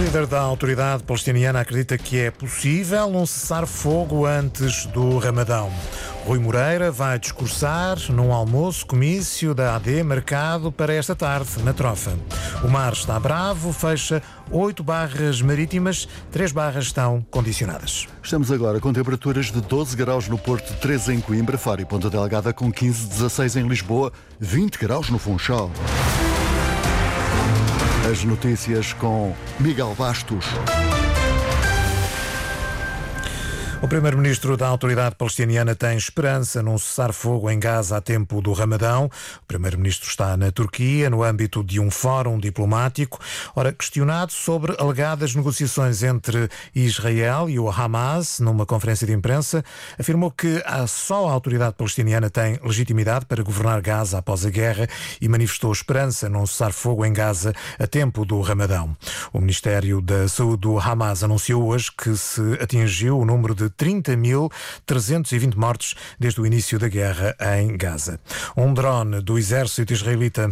líder da autoridade palestiniana acredita que é possível um cessar-fogo antes do Ramadão. Rui Moreira vai discursar num almoço comício da AD marcado para esta tarde, na Trofa. O mar está bravo, fecha oito barras marítimas, três barras estão condicionadas. Estamos agora com temperaturas de 12 graus no Porto, 13 em Coimbra, Faro e Ponta Delgada, com 15, 16 em Lisboa, 20 graus no Funchal. As notícias com Miguel Bastos. O primeiro-ministro da autoridade palestiniana tem esperança num cessar-fogo em Gaza a tempo do Ramadão. O primeiro-ministro está na Turquia, no âmbito de um fórum diplomático. Ora, questionado sobre alegadas negociações entre Israel e o Hamas, numa conferência de imprensa, afirmou que só a autoridade palestiniana tem legitimidade para governar Gaza após a guerra e manifestou esperança num cessar-fogo em Gaza a tempo do Ramadão. O Ministério da Saúde do Hamas anunciou hoje que se atingiu o número de 30.320 mortos desde o início da guerra em Gaza. Um drone do exército israelita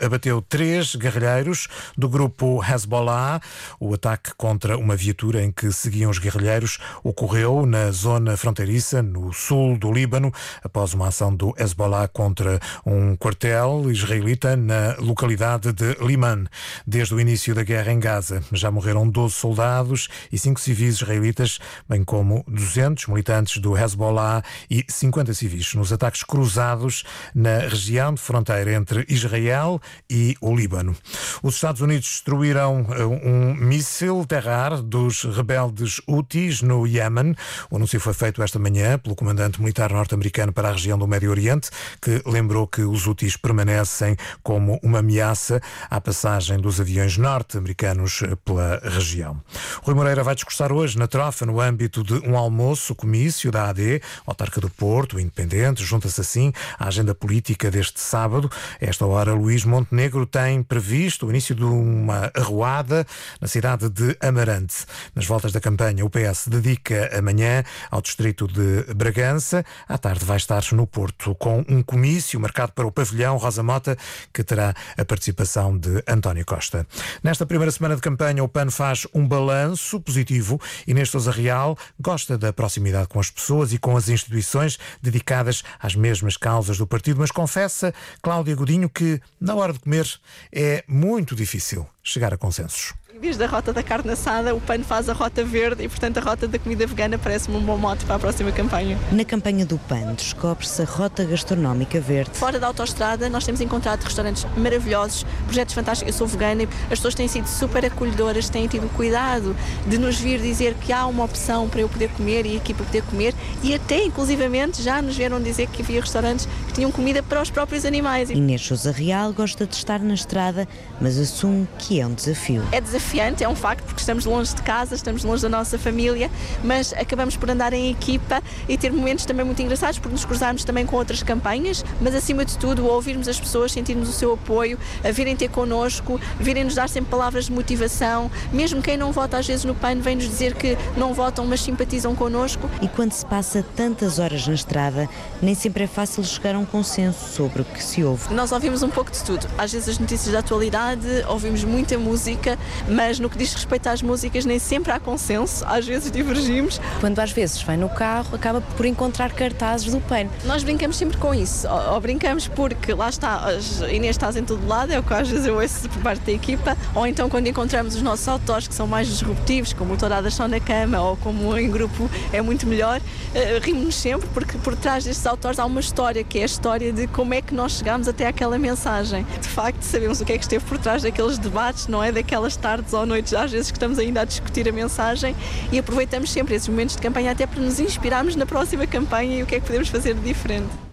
abateu três guerrilheiros do grupo Hezbollah. O ataque contra uma viatura em que seguiam os guerrilheiros ocorreu na zona fronteiriça, no sul do Líbano, após uma ação do Hezbollah contra um quartel israelita na localidade de Liman. Desde o início da guerra em Gaza, já morreram 12 soldados e 5 civis israelitas, bem como 200 militantes do Hezbollah e 50 civis nos ataques cruzados na região de fronteira entre Israel e o Líbano. Os Estados Unidos destruíram eh, um míssil terrar dos rebeldes Houthis no Iémen. O anúncio foi feito esta manhã pelo comandante militar norte-americano para a região do Médio Oriente, que lembrou que os Houthis permanecem como uma ameaça à passagem dos aviões norte-americanos pela região. Rui Moreira vai discursar hoje na trofa no âmbito de um almoço, comício da AD, Autarca do Porto, Independente, junta-se assim à agenda política deste sábado. Esta hora, Luís Montenegro tem previsto o início de uma arruada na cidade de Amarante. Nas voltas da campanha, o PS dedica amanhã ao distrito de Bragança. À tarde vai estar no Porto com um comício marcado para o pavilhão Rosa Mota, que terá a participação de António Costa. Nesta primeira semana de campanha, o PAN faz um balanço positivo e neste Sousa Real gosta gosta da proximidade com as pessoas e com as instituições dedicadas às mesmas causas do partido, mas confessa Cláudia Godinho que, na hora de comer, é muito difícil chegar a consensos. Em vez da rota da carne assada, o PAN faz a rota verde e, portanto, a rota da comida vegana parece-me um bom mote para a próxima campanha. Na campanha do PAN, descobre-se a rota gastronómica verde. Fora da autoestrada, nós temos encontrado restaurantes maravilhosos, projetos fantásticos. Eu sou vegana e as pessoas têm sido super acolhedoras, têm tido cuidado de nos vir dizer que há uma opção para eu poder comer e aqui para poder comer e até, inclusivamente, já nos vieram dizer que havia restaurantes que tinham comida para os próprios animais. Inês Sousa Real gosta de estar na estrada, mas assume que é um desafio. É desafio desafiante, é um facto, porque estamos longe de casa, estamos longe da nossa família, mas acabamos por andar em equipa e ter momentos também muito engraçados, porque nos cruzarmos também com outras campanhas, mas acima de tudo, ouvirmos as pessoas, sentirmos o seu apoio, a virem ter connosco, virem nos dar sempre palavras de motivação, mesmo quem não vota às vezes no PAN vem nos dizer que não votam, mas simpatizam connosco. E quando se passa tantas horas na estrada, nem sempre é fácil chegar a um consenso sobre o que se ouve. Nós ouvimos um pouco de tudo, às vezes as notícias da atualidade, ouvimos muita música, mas no que diz respeito às músicas nem sempre há consenso, às vezes divergimos. Quando às vezes vai no carro, acaba por encontrar cartazes do PAN. Nós brincamos sempre com isso, ou, ou brincamos porque lá está, as Inês estás em todo lado, é o que às vezes eu ouço por parte da equipa, ou então quando encontramos os nossos autores que são mais disruptivos, como o Touradas só na cama, ou como em grupo é muito melhor, uh, rimos-nos sempre porque por trás destes autores há uma história, que é a história de como é que nós chegamos até aquela mensagem. De facto, sabemos o que é que esteve por trás daqueles debates, não é? Daquelas tardes tardes ou noites, às vezes que estamos ainda a discutir a mensagem e aproveitamos sempre esses momentos de campanha até para nos inspirarmos na próxima campanha e o que é que podemos fazer de diferente.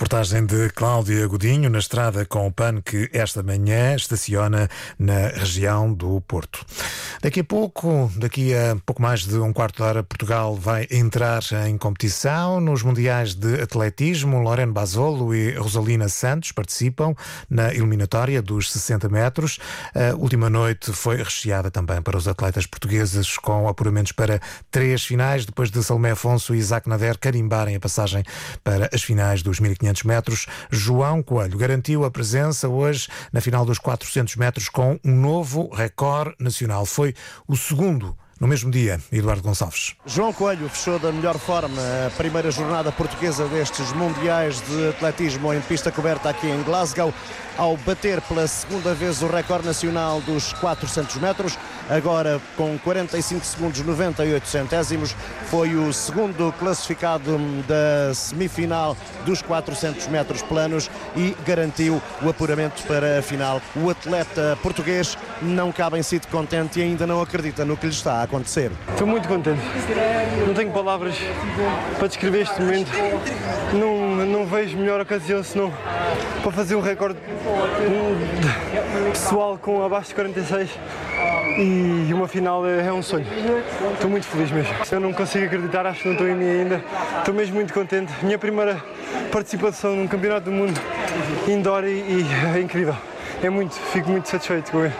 Reportagem de Cláudia Godinho na estrada com o PAN que esta manhã estaciona na região do Porto. Daqui a pouco, daqui a pouco mais de um quarto de hora, Portugal vai entrar em competição nos Mundiais de Atletismo. Lorena Basolo e Rosalina Santos participam na eliminatória dos 60 metros. A última noite foi recheada também para os atletas portugueses com apuramentos para três finais, depois de Salomé Afonso e Isaac Nader carimbarem a passagem para as finais dos 1500 metros. João Coelho garantiu a presença hoje na final dos 400 metros com um novo recorde nacional. Foi o segundo no mesmo dia, Eduardo Gonçalves. João Coelho fechou da melhor forma a primeira jornada portuguesa destes Mundiais de Atletismo em pista coberta aqui em Glasgow, ao bater pela segunda vez o recorde nacional dos 400 metros, agora com 45 segundos 98 centésimos, foi o segundo classificado da semifinal dos 400 metros planos e garantiu o apuramento para a final. O atleta português não cabe em si de contente e ainda não acredita no que lhe está a acontecer. Estou muito contente. Não tenho palavras para descrever este momento. Não, não vejo melhor ocasião senão para fazer um recorde pessoal com abaixo de 46 e uma final é, é um sonho. Estou muito feliz mesmo. Eu não consigo acreditar, acho que não estou em mim ainda. Estou mesmo muito contente. Minha primeira participação num campeonato do mundo indoor e, e é incrível. É muito, fico muito satisfeito com,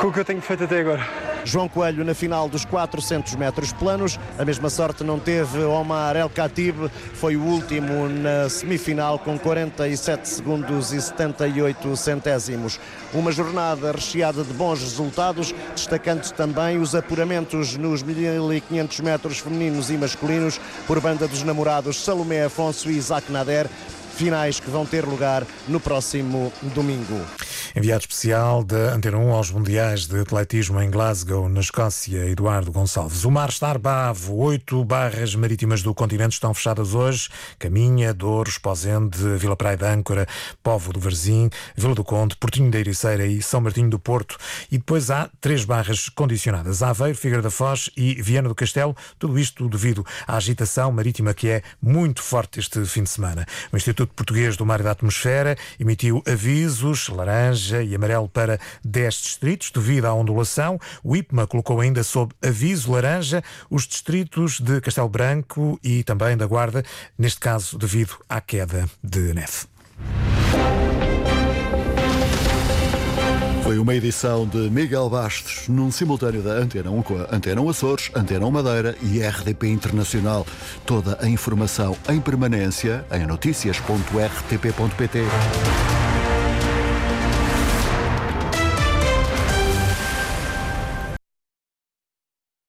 com o que eu tenho feito até agora. João Coelho na final dos 400 metros planos. A mesma sorte não teve Omar El Khatib, foi o último na semifinal com 47 segundos e 78 centésimos. Uma jornada recheada de bons resultados, destacando também os apuramentos nos 1500 metros femininos e masculinos por banda dos namorados Salomé Afonso e Isaac Nader finais que vão ter lugar no próximo domingo. Enviado especial da Antena 1 aos Mundiais de Atletismo em Glasgow, na Escócia, Eduardo Gonçalves. O mar está arbavo. Oito barras marítimas do continente estão fechadas hoje. Caminha, Douros, Pozende, Vila Praia de Âncora, Povo do Varzim, Vila do Conde, Portinho da Ericeira e São Martinho do Porto. E depois há três barras condicionadas. Aveiro, Figueira da Foz e Viana do Castelo. Tudo isto devido à agitação marítima que é muito forte este fim de semana. O Instituto Português do Mar e da Atmosfera emitiu avisos laranja laranja e amarelo para 10 distritos devido à ondulação. O IPMA colocou ainda sob aviso laranja os distritos de Castelo Branco e também da Guarda, neste caso devido à queda de neve. Foi uma edição de Miguel Bastos, num simultâneo da Antena 1 com a Antena 1 Açores, Antena 1 Madeira e RDP Internacional. Toda a informação em permanência em noticias.rtp.pt.